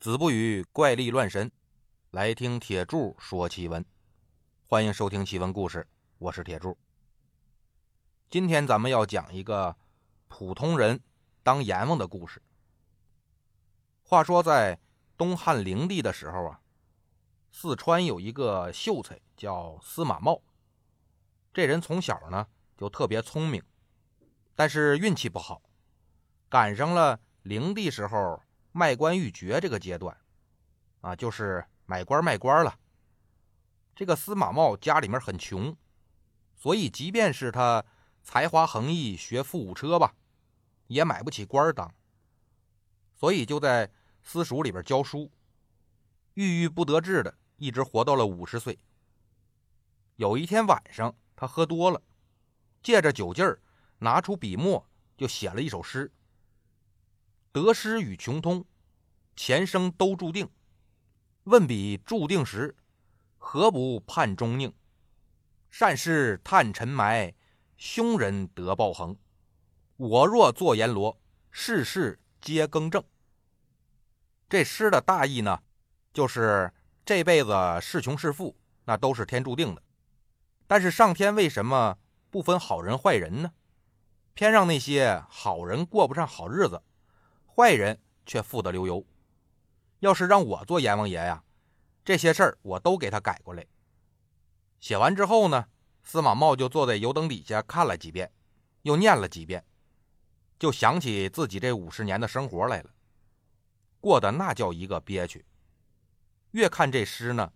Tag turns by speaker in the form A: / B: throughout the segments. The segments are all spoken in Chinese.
A: 子不语怪力乱神，来听铁柱说奇闻。欢迎收听奇闻故事，我是铁柱。今天咱们要讲一个普通人当阎王的故事。话说在东汉灵帝的时候啊，四川有一个秀才叫司马茂。这人从小呢就特别聪明，但是运气不好，赶上了灵帝时候。卖官鬻爵这个阶段，啊，就是买官卖官了。这个司马茂家里面很穷，所以即便是他才华横溢、学富五车吧，也买不起官当。所以就在私塾里边教书，郁郁不得志的，一直活到了五十岁。有一天晚上，他喝多了，借着酒劲儿，拿出笔墨就写了一首诗。得失与穷通，前生都注定。问彼注定时，何不盼终宁？善事探尘埋，凶人得报横。我若做阎罗，世事皆更正。这诗的大意呢，就是这辈子是穷是富，那都是天注定的。但是上天为什么不分好人坏人呢？偏让那些好人过不上好日子？坏人却富得流油。要是让我做阎王爷呀，这些事儿我都给他改过来。写完之后呢，司马茂就坐在油灯底下看了几遍，又念了几遍，就想起自己这五十年的生活来了，过得那叫一个憋屈。越看这诗呢，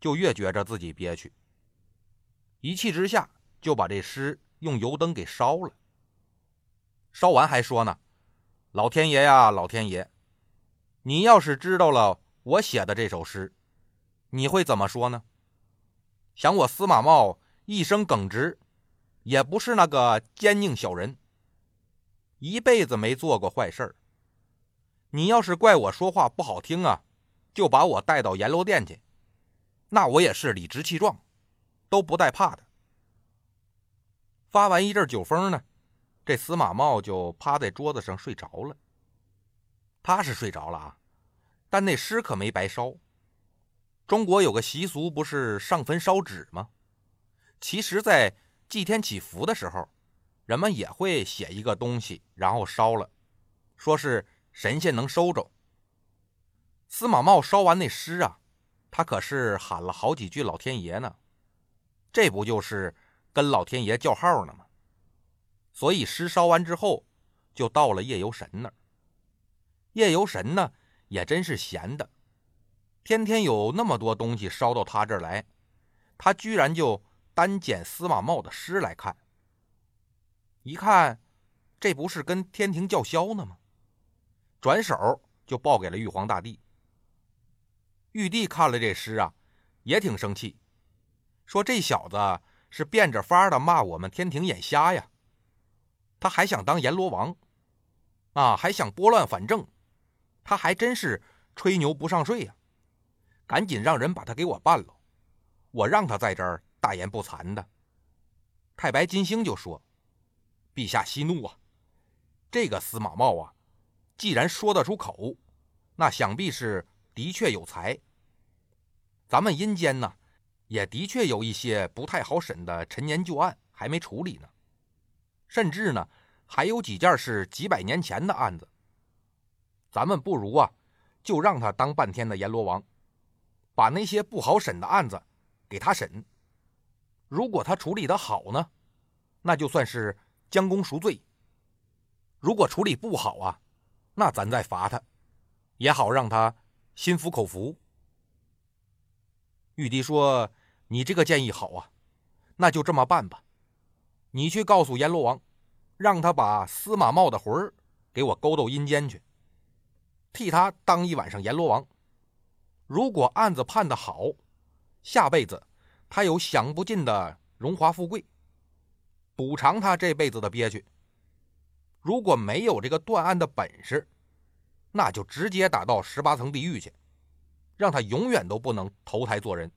A: 就越觉着自己憋屈。一气之下，就把这诗用油灯给烧了。烧完还说呢。老天爷呀，老天爷，你要是知道了我写的这首诗，你会怎么说呢？想我司马茂一生耿直，也不是那个奸佞小人，一辈子没做过坏事儿。你要是怪我说话不好听啊，就把我带到阎罗殿去，那我也是理直气壮，都不带怕的。发完一阵酒疯呢。这司马茂就趴在桌子上睡着了。他是睡着了啊，但那诗可没白烧。中国有个习俗，不是上坟烧纸吗？其实，在祭天祈福的时候，人们也会写一个东西，然后烧了，说是神仙能收着。司马茂烧完那诗啊，他可是喊了好几句老天爷呢，这不就是跟老天爷叫号呢吗？所以诗烧完之后，就到了夜游神那儿。夜游神呢，也真是闲的，天天有那么多东西烧到他这儿来，他居然就单捡司马茂的诗来看。一看，这不是跟天庭叫嚣呢吗？转手就报给了玉皇大帝。玉帝看了这诗啊，也挺生气，说这小子是变着法的骂我们天庭眼瞎呀。他还想当阎罗王，啊，还想拨乱反正，他还真是吹牛不上税呀！赶紧让人把他给我办了，我让他在这儿大言不惭的。太白金星就说：“陛下息怒啊！这个司马茂啊，既然说得出口，那想必是的确有才。咱们阴间呢，也的确有一些不太好审的陈年旧案还没处理呢。”甚至呢，还有几件是几百年前的案子。咱们不如啊，就让他当半天的阎罗王，把那些不好审的案子给他审。如果他处理的好呢，那就算是将功赎罪；如果处理不好啊，那咱再罚他，也好让他心服口服。玉帝说：“你这个建议好啊，那就这么办吧。”你去告诉阎罗王，让他把司马茂的魂儿给我勾到阴间去，替他当一晚上阎罗王。如果案子判得好，下辈子他有享不尽的荣华富贵，补偿他这辈子的憋屈；如果没有这个断案的本事，那就直接打到十八层地狱去，让他永远都不能投胎做人。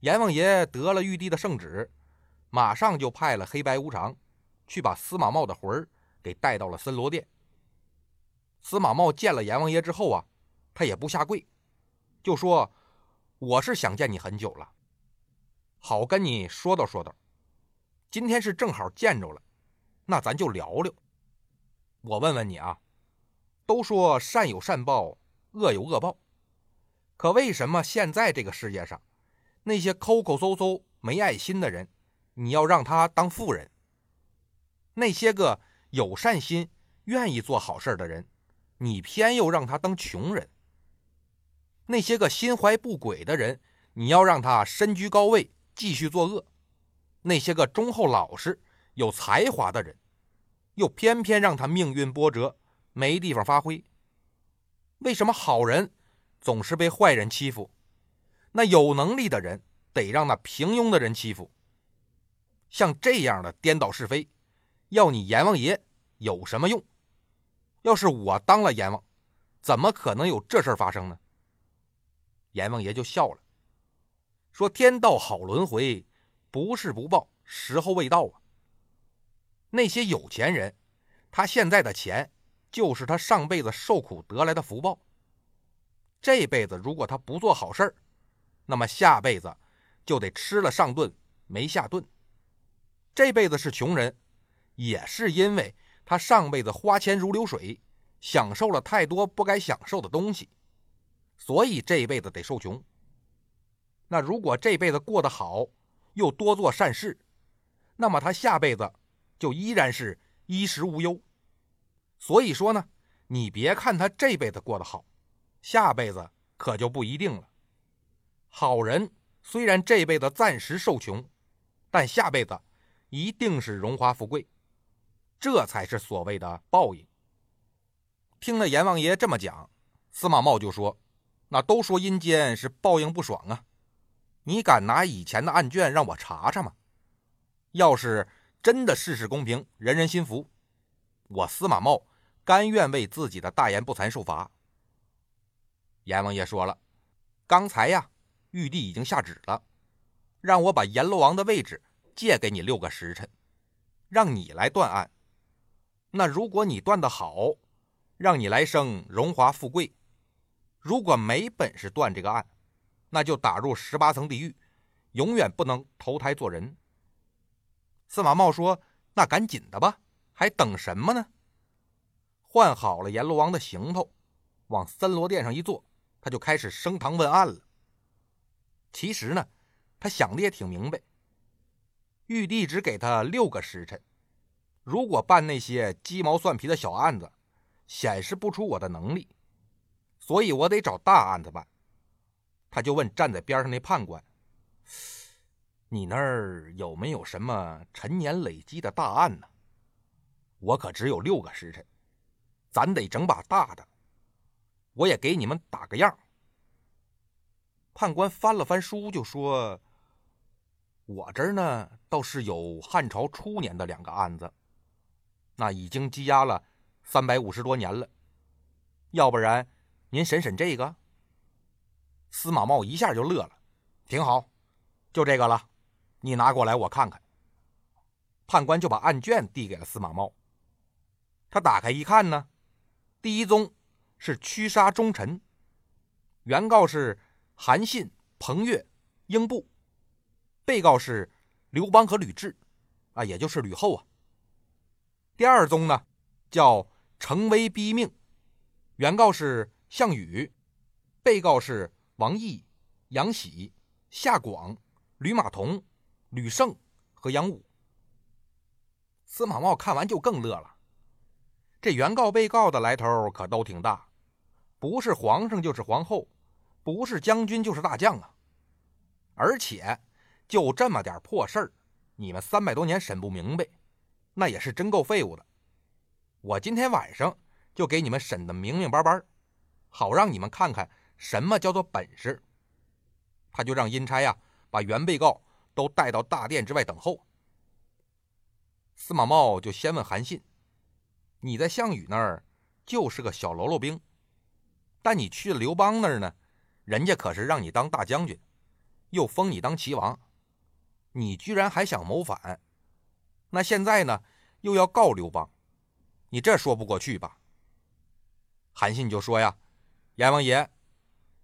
A: 阎王爷得了玉帝的圣旨。马上就派了黑白无常，去把司马茂的魂儿给带到了森罗殿。司马茂见了阎王爷之后啊，他也不下跪，就说：“我是想见你很久了，好跟你说道说道。今天是正好见着了，那咱就聊聊。我问问你啊，都说善有善报，恶有恶报，可为什么现在这个世界上，那些抠抠搜搜、没爱心的人，你要让他当富人？那些个有善心、愿意做好事的人？”你偏又让他当穷人，那些个心怀不轨的人，你要让他身居高位继续作恶；那些个忠厚老实、有才华的人，又偏偏让他命运波折，没地方发挥。为什么好人总是被坏人欺负？那有能力的人得让那平庸的人欺负？像这样的颠倒是非，要你阎王爷有什么用？要是我当了阎王，怎么可能有这事发生呢？阎王爷就笑了，说：“天道好轮回，不是不报，时候未到啊。那些有钱人，他现在的钱就是他上辈子受苦得来的福报。这辈子如果他不做好事儿，那么下辈子就得吃了上顿没下顿。这辈子是穷人，也是因为。”他上辈子花钱如流水，享受了太多不该享受的东西，所以这辈子得受穷。那如果这辈子过得好，又多做善事，那么他下辈子就依然是衣食无忧。所以说呢，你别看他这辈子过得好，下辈子可就不一定了。好人虽然这辈子暂时受穷，但下辈子一定是荣华富贵。这才是所谓的报应。听了阎王爷这么讲，司马茂就说：“那都说阴间是报应不爽啊，你敢拿以前的案卷让我查查吗？要是真的事事公平，人人心服，我司马茂甘愿为自己的大言不惭受罚。”阎王爷说了：“刚才呀，玉帝已经下旨了，让我把阎罗王的位置借给你六个时辰，让你来断案。”那如果你断的好，让你来生荣华富贵；如果没本事断这个案，那就打入十八层地狱，永远不能投胎做人。司马茂说：“那赶紧的吧，还等什么呢？”换好了阎罗王的行头，往三罗殿上一坐，他就开始升堂问案了。其实呢，他想的也挺明白，玉帝只给他六个时辰。如果办那些鸡毛蒜皮的小案子，显示不出我的能力，所以我得找大案子办。他就问站在边上那判官：“你那儿有没有什么陈年累积的大案呢？我可只有六个时辰，咱得整把大的。我也给你们打个样。”判官翻了翻书，就说：“我这儿呢，倒是有汉朝初年的两个案子。”那已经积压了三百五十多年了，要不然您审审这个？司马茂一下就乐了，挺好，就这个了，你拿过来我看看。判官就把案卷递给了司马茂，他打开一看呢，第一宗是驱杀忠臣，原告是韩信、彭越、英布，被告是刘邦和吕雉，啊，也就是吕后啊。第二宗呢，叫成威逼命，原告是项羽，被告是王毅、杨喜、夏广、吕马童、吕胜和杨武。司马茂看完就更乐了，这原告被告的来头可都挺大，不是皇上就是皇后，不是将军就是大将啊！而且就这么点破事儿，你们三百多年审不明白。那也是真够废物的，我今天晚上就给你们审的明明白白，好让你们看看什么叫做本事。他就让阴差呀把原被告都带到大殿之外等候。司马茂就先问韩信：“你在项羽那儿就是个小喽啰兵，但你去了刘邦那儿呢，人家可是让你当大将军，又封你当齐王，你居然还想谋反？”那现在呢，又要告刘邦，你这说不过去吧？韩信就说呀：“阎王爷，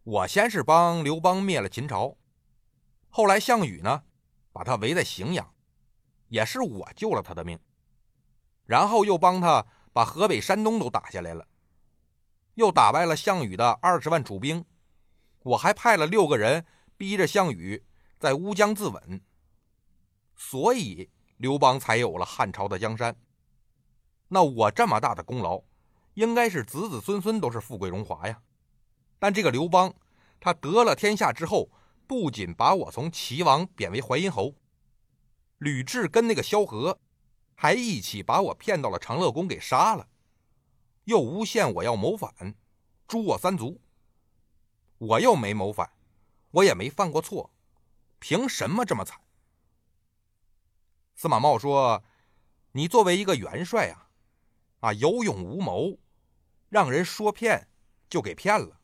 A: 我先是帮刘邦灭了秦朝，后来项羽呢，把他围在荥阳，也是我救了他的命。然后又帮他把河北、山东都打下来了，又打败了项羽的二十万楚兵。我还派了六个人逼着项羽在乌江自刎，所以刘邦才有了汉朝的江山。那我这么大的功劳。”应该是子子孙孙都是富贵荣华呀，但这个刘邦，他得了天下之后，不仅把我从齐王贬为淮阴侯，吕雉跟那个萧何，还一起把我骗到了长乐宫给杀了，又诬陷我要谋反，诛我三族。我又没谋反，我也没犯过错，凭什么这么惨？司马茂说：“你作为一个元帅啊，啊有勇无谋。”让人说骗就给骗了，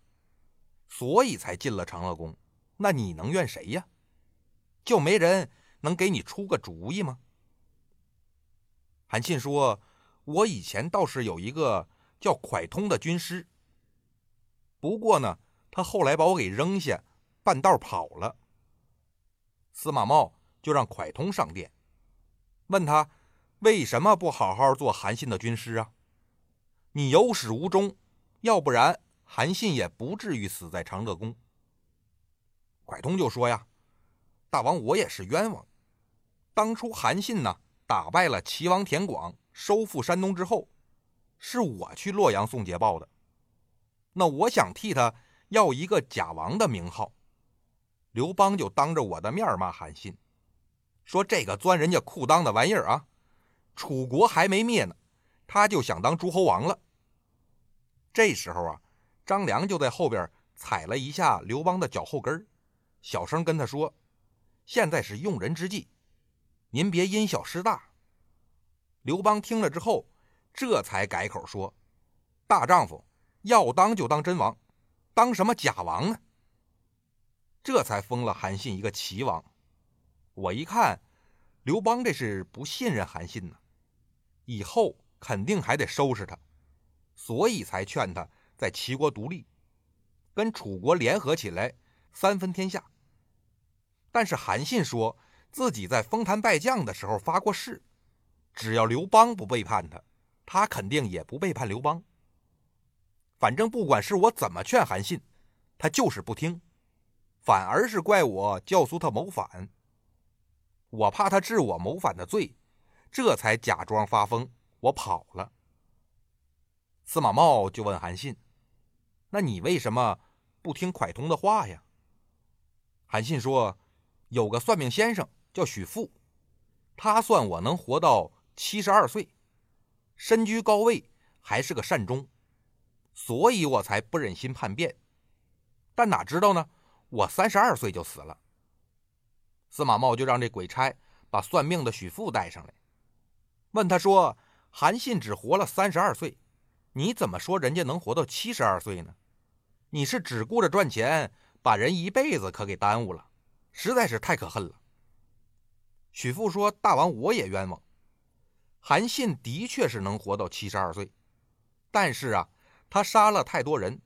A: 所以才进了长乐宫。那你能怨谁呀？就没人能给你出个主意吗？韩信说：“我以前倒是有一个叫蒯通的军师，不过呢，他后来把我给扔下，半道跑了。”司马茂就让蒯通上殿，问他为什么不好好做韩信的军师啊？你有始无终，要不然韩信也不至于死在长乐宫。蒯通就说呀：“大王，我也是冤枉。当初韩信呢，打败了齐王田广，收复山东之后，是我去洛阳送捷报的。那我想替他要一个假王的名号，刘邦就当着我的面骂韩信，说这个钻人家裤裆的玩意儿啊，楚国还没灭呢。”他就想当诸侯王了。这时候啊，张良就在后边踩了一下刘邦的脚后跟小声跟他说：“现在是用人之际，您别因小失大。”刘邦听了之后，这才改口说：“大丈夫要当就当真王，当什么假王呢？”这才封了韩信一个齐王。我一看，刘邦这是不信任韩信呢，以后。肯定还得收拾他，所以才劝他在齐国独立，跟楚国联合起来三分天下。但是韩信说自己在丰坛拜将的时候发过誓，只要刘邦不背叛他，他肯定也不背叛刘邦。反正不管是我怎么劝韩信，他就是不听，反而是怪我教唆他谋反。我怕他治我谋反的罪，这才假装发疯。我跑了。司马茂就问韩信：“那你为什么不听蒯通的话呀？”韩信说：“有个算命先生叫许父，他算我能活到七十二岁，身居高位，还是个善终，所以我才不忍心叛变。但哪知道呢，我三十二岁就死了。”司马茂就让这鬼差把算命的许父带上来，问他说。韩信只活了三十二岁，你怎么说人家能活到七十二岁呢？你是只顾着赚钱，把人一辈子可给耽误了，实在是太可恨了。许父说：“大王，我也冤枉。韩信的确是能活到七十二岁，但是啊，他杀了太多人，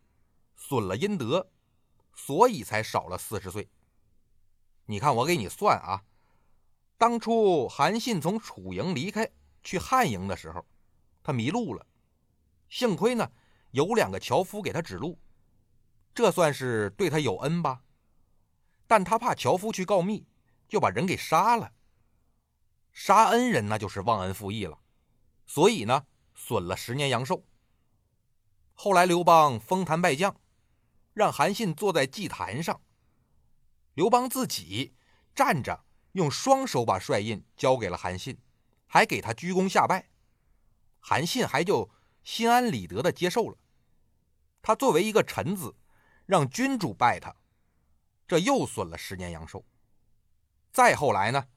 A: 损了阴德，所以才少了四十岁。你看，我给你算啊，当初韩信从楚营离开。”去汉营的时候，他迷路了，幸亏呢有两个樵夫给他指路，这算是对他有恩吧。但他怕樵夫去告密，就把人给杀了。杀恩人那就是忘恩负义了，所以呢损了十年阳寿。后来刘邦封坛拜将，让韩信坐在祭坛上，刘邦自己站着，用双手把帅印交给了韩信。还给他鞠躬下拜，韩信还就心安理得的接受了。他作为一个臣子，让君主拜他，这又损了十年阳寿。再后来呢，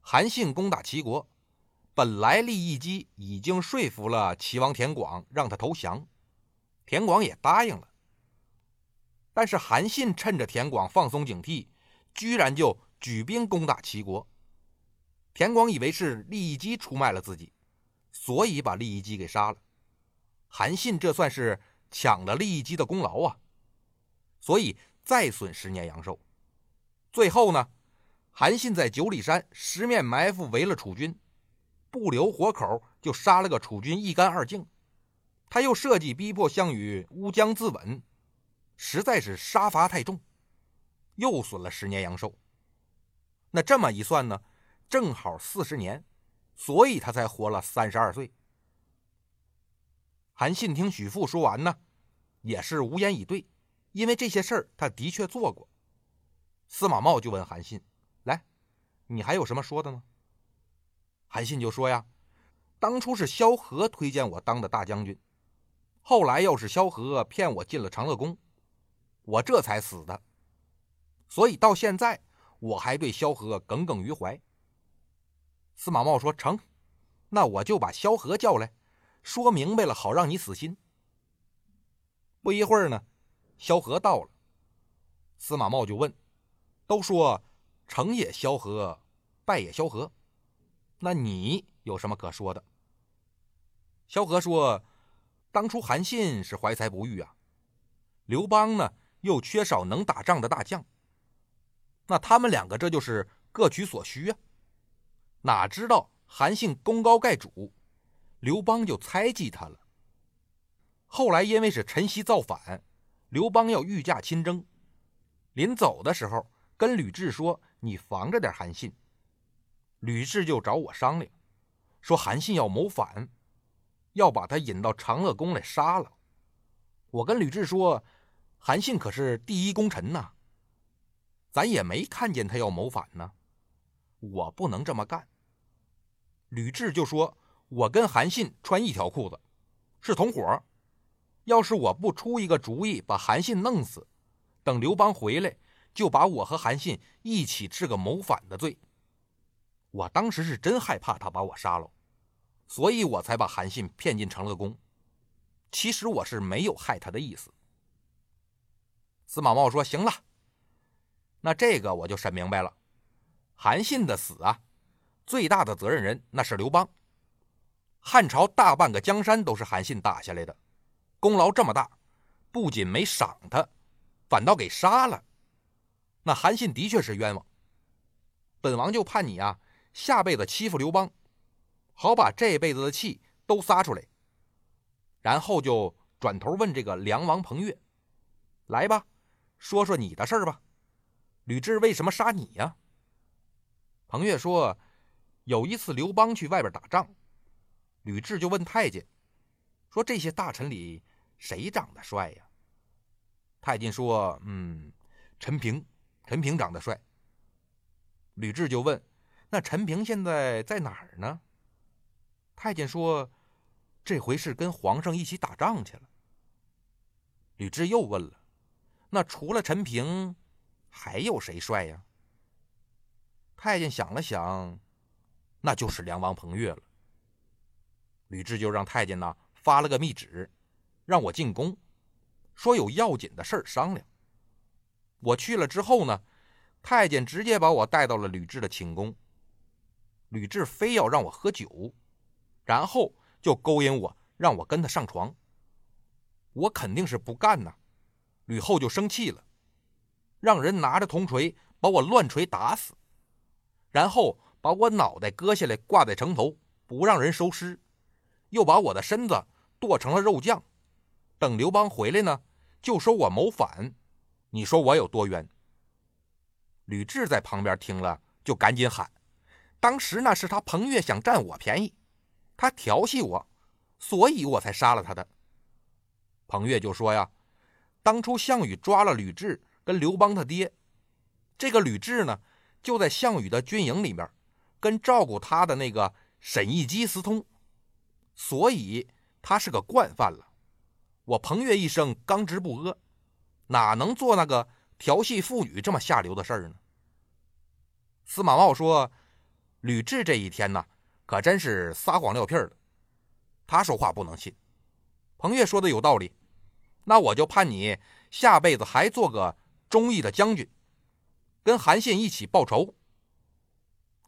A: 韩信攻打齐国，本来利益机已经说服了齐王田广让他投降，田广也答应了。但是韩信趁着田广放松警惕，居然就举兵攻打齐国。田广以为是利益姬出卖了自己，所以把利益姬给杀了。韩信这算是抢了利益姬的功劳啊，所以再损十年阳寿。最后呢，韩信在九里山十面埋伏，围了楚军，不留活口，就杀了个楚军一干二净。他又设计逼迫项羽乌江自刎，实在是杀伐太重，又损了十年阳寿。那这么一算呢，正好四十年，所以他才活了三十二岁。韩信听许父说完呢，也是无言以对，因为这些事儿他的确做过。司马茂就问韩信：“来，你还有什么说的吗？”韩信就说：“呀，当初是萧何推荐我当的大将军，后来又是萧何骗我进了长乐宫，我这才死的。所以到现在。”我还对萧何耿耿于怀。司马茂说：“成，那我就把萧何叫来，说明白了，好让你死心。”不一会儿呢，萧何到了。司马茂就问：“都说成也萧何，败也萧何，那你有什么可说的？”萧何说：“当初韩信是怀才不遇啊，刘邦呢又缺少能打仗的大将。”那他们两个这就是各取所需啊！哪知道韩信功高盖主，刘邦就猜忌他了。后来因为是陈豨造反，刘邦要御驾亲征，临走的时候跟吕雉说：“你防着点韩信。”吕雉就找我商量，说韩信要谋反，要把他引到长乐宫来杀了。我跟吕雉说：“韩信可是第一功臣呐。”咱也没看见他要谋反呢，我不能这么干。吕雉就说：“我跟韩信穿一条裤子，是同伙。要是我不出一个主意把韩信弄死，等刘邦回来，就把我和韩信一起治个谋反的罪。”我当时是真害怕他把我杀了，所以我才把韩信骗进长乐宫。其实我是没有害他的意思。司马茂说：“行了。”那这个我就审明白了，韩信的死啊，最大的责任人那是刘邦。汉朝大半个江山都是韩信打下来的，功劳这么大，不仅没赏他，反倒给杀了。那韩信的确是冤枉。本王就盼你啊，下辈子欺负刘邦，好把这辈子的气都撒出来。然后就转头问这个梁王彭越：“来吧，说说你的事儿吧。”吕雉为什么杀你呀？彭越说：“有一次刘邦去外边打仗，吕雉就问太监，说这些大臣里谁长得帅呀？”太监说：“嗯，陈平，陈平长得帅。”吕雉就问：“那陈平现在在哪儿呢？”太监说：“这回是跟皇上一起打仗去了。”吕雉又问了：“那除了陈平？”还有谁帅呀？太监想了想，那就是梁王彭越了。吕雉就让太监呢发了个密旨，让我进宫，说有要紧的事商量。我去了之后呢，太监直接把我带到了吕雉的寝宫。吕雉非要让我喝酒，然后就勾引我，让我跟他上床。我肯定是不干呐，吕后就生气了。让人拿着铜锤把我乱锤打死，然后把我脑袋割下来挂在城头，不让人收尸，又把我的身子剁成了肉酱。等刘邦回来呢，就说我谋反。你说我有多冤？吕雉在旁边听了，就赶紧喊：“当时那是他彭越想占我便宜，他调戏我，所以我才杀了他的。”彭越就说：“呀，当初项羽抓了吕雉。”跟刘邦他爹，这个吕雉呢，就在项羽的军营里面，跟照顾他的那个沈亦基私通，所以他是个惯犯了。我彭越一生刚直不阿，哪能做那个调戏妇女这么下流的事儿呢？司马茂说，吕雉这一天呢，可真是撒谎撂屁儿了。他说话不能信。彭越说的有道理，那我就盼你下辈子还做个。忠义的将军，跟韩信一起报仇。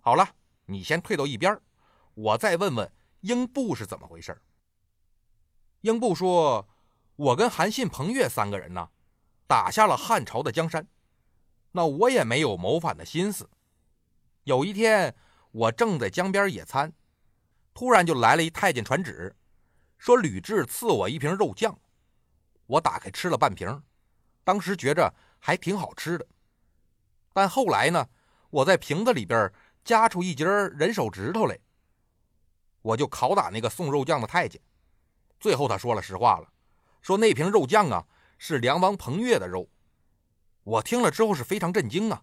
A: 好了，你先退到一边我再问问英布是怎么回事。英布说：“我跟韩信、彭越三个人呢，打下了汉朝的江山。那我也没有谋反的心思。有一天，我正在江边野餐，突然就来了一太监传旨，说吕雉赐我一瓶肉酱。我打开吃了半瓶，当时觉着还挺好吃的。但后来呢，我在瓶子里边夹出一截人手指头来，我就拷打那个送肉酱的太监。最后他说了实话了，说那瓶肉酱啊是梁王彭越的肉。我听了之后是非常震惊啊，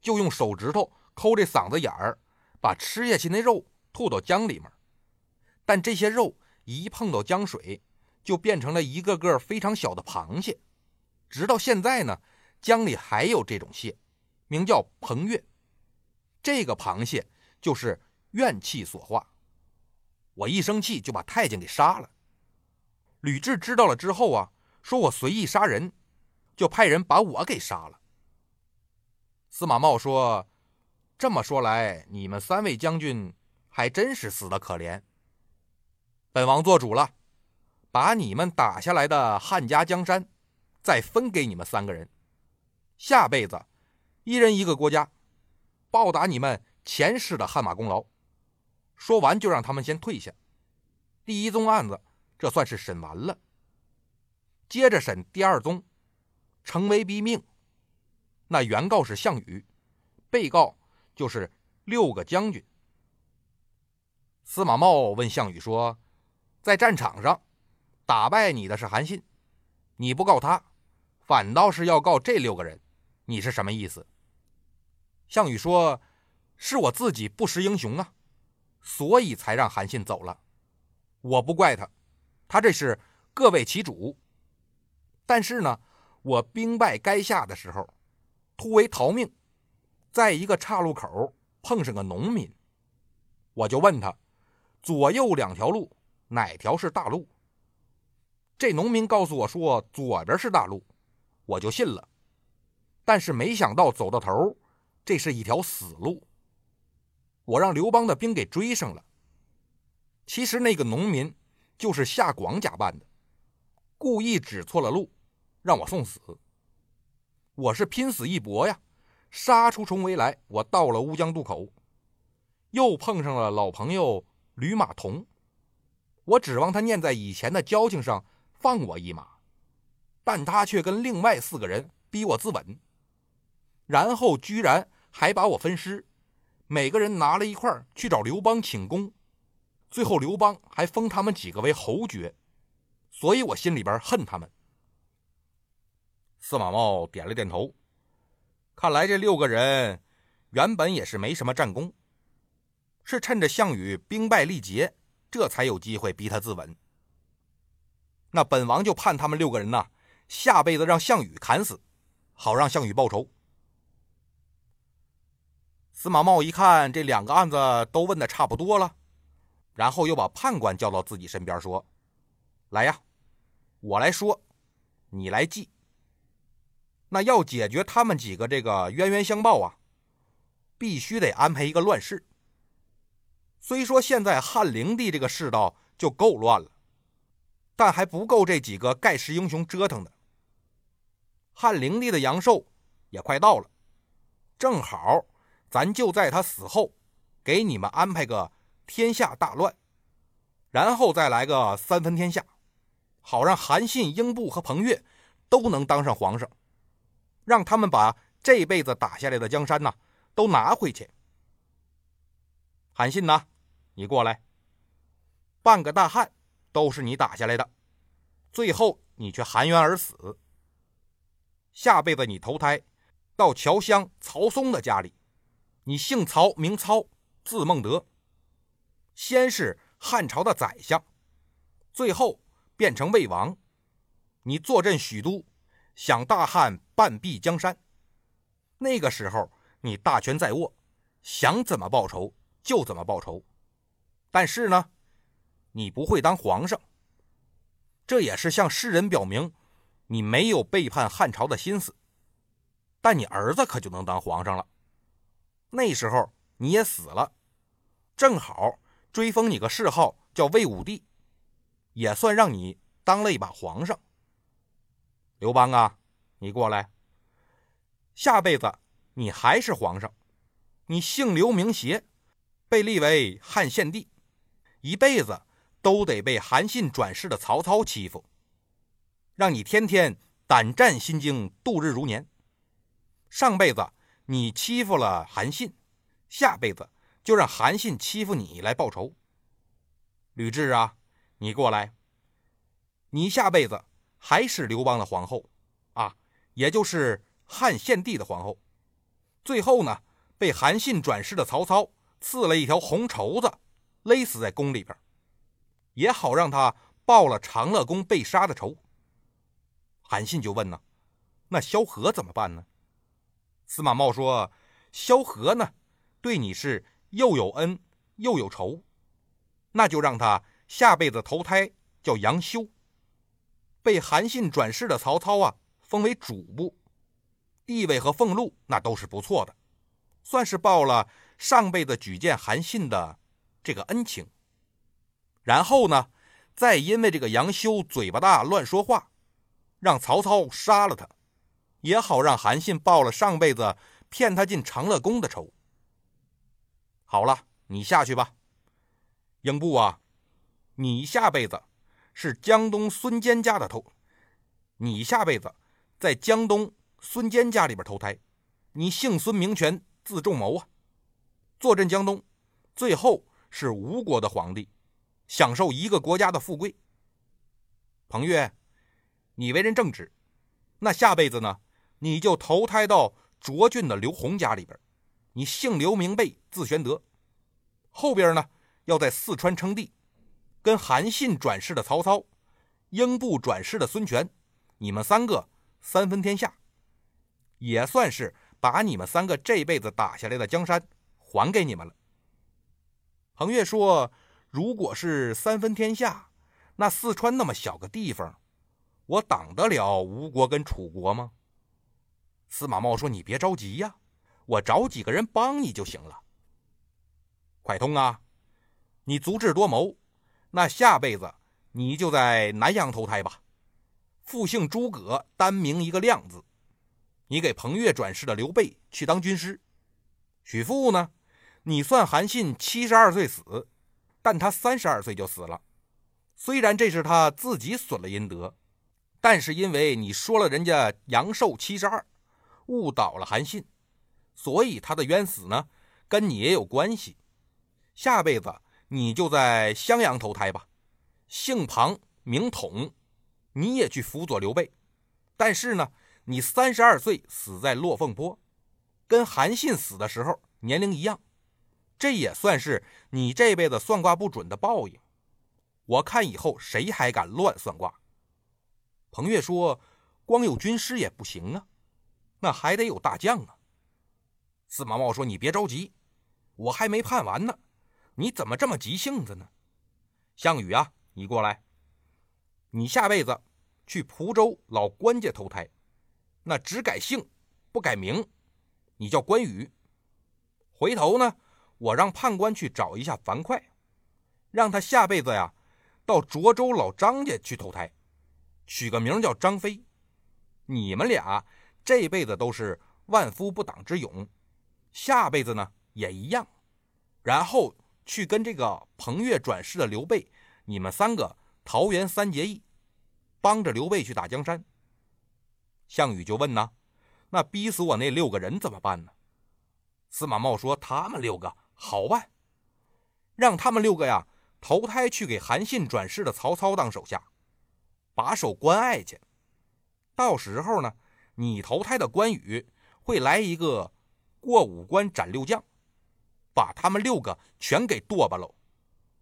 A: 就用手指头抠这嗓子眼儿，把吃下去那肉吐到江里面。但这些肉一碰到江水，就变成了一个个非常小的螃蟹。直到现在呢，江里还有这种蟹，名叫彭越。这个螃蟹就是怨气所化。我一生气就把太监给杀了。吕雉知道了之后啊，说我随意杀人。就派人把我给杀了。司马茂说：“这么说来，你们三位将军还真是死的可怜。本王做主了，把你们打下来的汉家江山再分给你们三个人，下辈子一人一个国家，报答你们前世的汗马功劳。”说完，就让他们先退下。第一宗案子这算是审完了，接着审第二宗。成为逼命，那原告是项羽，被告就是六个将军。司马茂问项羽说：“在战场上打败你的是韩信，你不告他，反倒是要告这六个人，你是什么意思？”项羽说：“是我自己不识英雄啊，所以才让韩信走了。我不怪他，他这是各为其主。但是呢。”我兵败垓下的时候，突围逃命，在一个岔路口碰上个农民，我就问他，左右两条路哪条是大路？这农民告诉我说左边是大路，我就信了。但是没想到走到头，这是一条死路。我让刘邦的兵给追上了。其实那个农民就是夏广假扮的，故意指错了路。让我送死，我是拼死一搏呀！杀出重围来，我到了乌江渡口，又碰上了老朋友吕马童，我指望他念在以前的交情上放我一马，但他却跟另外四个人逼我自刎，然后居然还把我分尸，每个人拿了一块去找刘邦请功，最后刘邦还封他们几个为侯爵，所以我心里边恨他们。司马茂点了点头，看来这六个人原本也是没什么战功，是趁着项羽兵败力竭，这才有机会逼他自刎。那本王就判他们六个人呐，下辈子让项羽砍死，好让项羽报仇。司马茂一看这两个案子都问的差不多了，然后又把判官叫到自己身边说：“来呀，我来说，你来记。”那要解决他们几个这个冤冤相报啊，必须得安排一个乱世。虽说现在汉灵帝这个世道就够乱了，但还不够这几个盖世英雄折腾的。汉灵帝的阳寿也快到了，正好咱就在他死后，给你们安排个天下大乱，然后再来个三分天下，好让韩信、英布和彭越都能当上皇上。让他们把这辈子打下来的江山呐，都拿回去。韩信呐，你过来，半个大汉都是你打下来的，最后你却含冤而死。下辈子你投胎到乔乡曹嵩的家里，你姓曹名操，字孟德，先是汉朝的宰相，最后变成魏王，你坐镇许都。想大汉半壁江山，那个时候你大权在握，想怎么报仇就怎么报仇。但是呢，你不会当皇上，这也是向世人表明你没有背叛汉朝的心思。但你儿子可就能当皇上了，那时候你也死了，正好追封你个谥号叫魏武帝，也算让你当了一把皇上。刘邦啊，你过来，下辈子你还是皇上，你姓刘名协，被立为汉献帝，一辈子都得被韩信转世的曹操欺负，让你天天胆战心惊，度日如年。上辈子你欺负了韩信，下辈子就让韩信欺负你来报仇。吕雉啊，你过来，你下辈子还是刘邦的皇后啊，也就是汉献帝的皇后。最后呢，被韩信转世的曹操赐了一条红绸子，勒死在宫里边，也好让他报了长乐宫被杀的仇。韩信就问呢，那萧何怎么办呢？司马茂说：“萧何呢，对你是又有恩又有仇，那就让他下辈子投胎叫杨修。被韩信转世的曹操啊，封为主簿，地位和俸禄那都是不错的，算是报了上辈子举荐韩信的这个恩情。然后呢，再因为这个杨修嘴巴大乱说话，让曹操杀了他。”也好让韩信报了上辈子骗他进长乐宫的仇。好了，你下去吧，英布啊，你下辈子是江东孙坚家的头，你下辈子在江东孙坚家里边投胎，你姓孙名权，字仲谋啊，坐镇江东，最后是吴国的皇帝，享受一个国家的富贵。彭越，你为人正直，那下辈子呢？你就投胎到涿郡的刘洪家里边，你姓刘名备字玄德，后边呢要在四川称帝，跟韩信转世的曹操、英布转世的孙权，你们三个三分天下，也算是把你们三个这辈子打下来的江山还给你们了。彭越说：“如果是三分天下，那四川那么小个地方，我挡得了吴国跟楚国吗？”司马茂说：“你别着急呀，我找几个人帮你就行了。”快通啊，你足智多谋，那下辈子你就在南阳投胎吧，复姓诸葛，单名一个亮字。你给彭越转世的刘备去当军师。许父呢，你算韩信七十二岁死，但他三十二岁就死了。虽然这是他自己损了阴德，但是因为你说了人家阳寿七十二。误导了韩信，所以他的冤死呢，跟你也有关系。下辈子你就在襄阳投胎吧，姓庞名统，你也去辅佐刘备。但是呢，你三十二岁死在落凤坡，跟韩信死的时候年龄一样，这也算是你这辈子算卦不准的报应。我看以后谁还敢乱算卦？彭越说：“光有军师也不行啊。”那还得有大将啊！司马茂说：“你别着急，我还没判完呢，你怎么这么急性子呢？”项羽啊，你过来，你下辈子去蒲州老关家投胎，那只改姓不改名，你叫关羽。回头呢，我让判官去找一下樊哙，让他下辈子呀到涿州老张家去投胎，取个名叫张飞。你们俩。这辈子都是万夫不挡之勇，下辈子呢也一样，然后去跟这个彭越转世的刘备，你们三个桃园三结义，帮着刘备去打江山。项羽就问呢，那逼死我那六个人怎么办呢？司马茂说他们六个好办，让他们六个呀投胎去给韩信转世的曹操当手下，把守关隘去，到时候呢。你投胎的关羽会来一个过五关斩六将，把他们六个全给剁吧喽，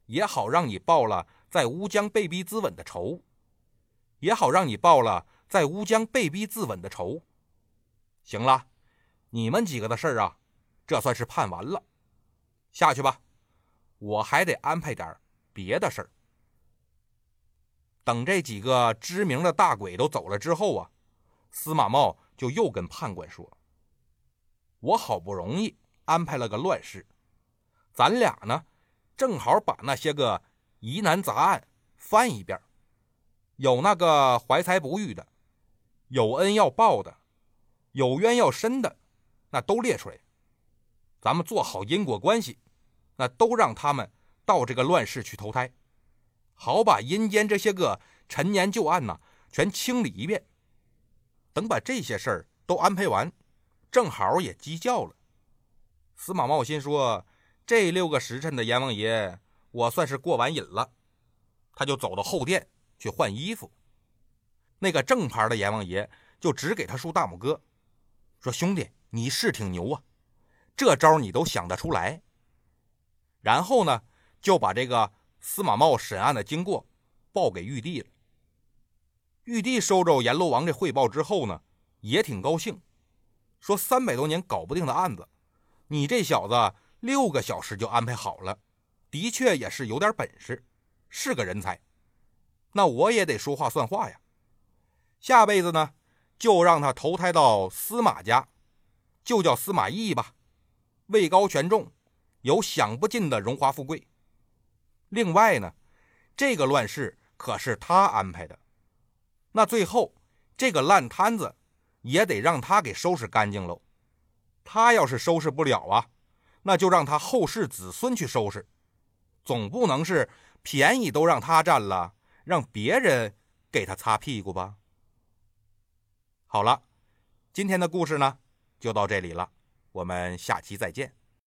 A: 也好让你报了在乌江被逼自刎的仇，也好让你报了在乌江被逼自刎的仇。行了，你们几个的事儿啊，这算是判完了，下去吧，我还得安排点别的事儿。等这几个知名的大鬼都走了之后啊。司马茂就又跟判官说：“我好不容易安排了个乱世，咱俩呢，正好把那些个疑难杂案翻一遍，有那个怀才不遇的，有恩要报的，有冤要伸的，那都列出来。咱们做好因果关系，那都让他们到这个乱世去投胎，好把阴间这些个陈年旧案呐全清理一遍。等把这些事儿都安排完，正好也鸡叫了。司马茂心说：“这六个时辰的阎王爷，我算是过完瘾了。”他就走到后殿去换衣服。那个正牌的阎王爷就只给他竖大拇哥，说：“兄弟，你是挺牛啊，这招你都想得出来。”然后呢，就把这个司马茂审案的经过报给玉帝了。玉帝收着阎罗王这汇报之后呢，也挺高兴，说：“三百多年搞不定的案子，你这小子六个小时就安排好了，的确也是有点本事，是个人才。那我也得说话算话呀。”下辈子呢，就让他投胎到司马家，就叫司马懿吧，位高权重，有享不尽的荣华富贵。另外呢，这个乱世可是他安排的，那最后这个烂摊子也得让他给收拾干净喽。他要是收拾不了啊，那就让他后世子孙去收拾，总不能是便宜都让他占了，让别人给他擦屁股吧。好了，今天的故事呢就到这里了，我们下期再见。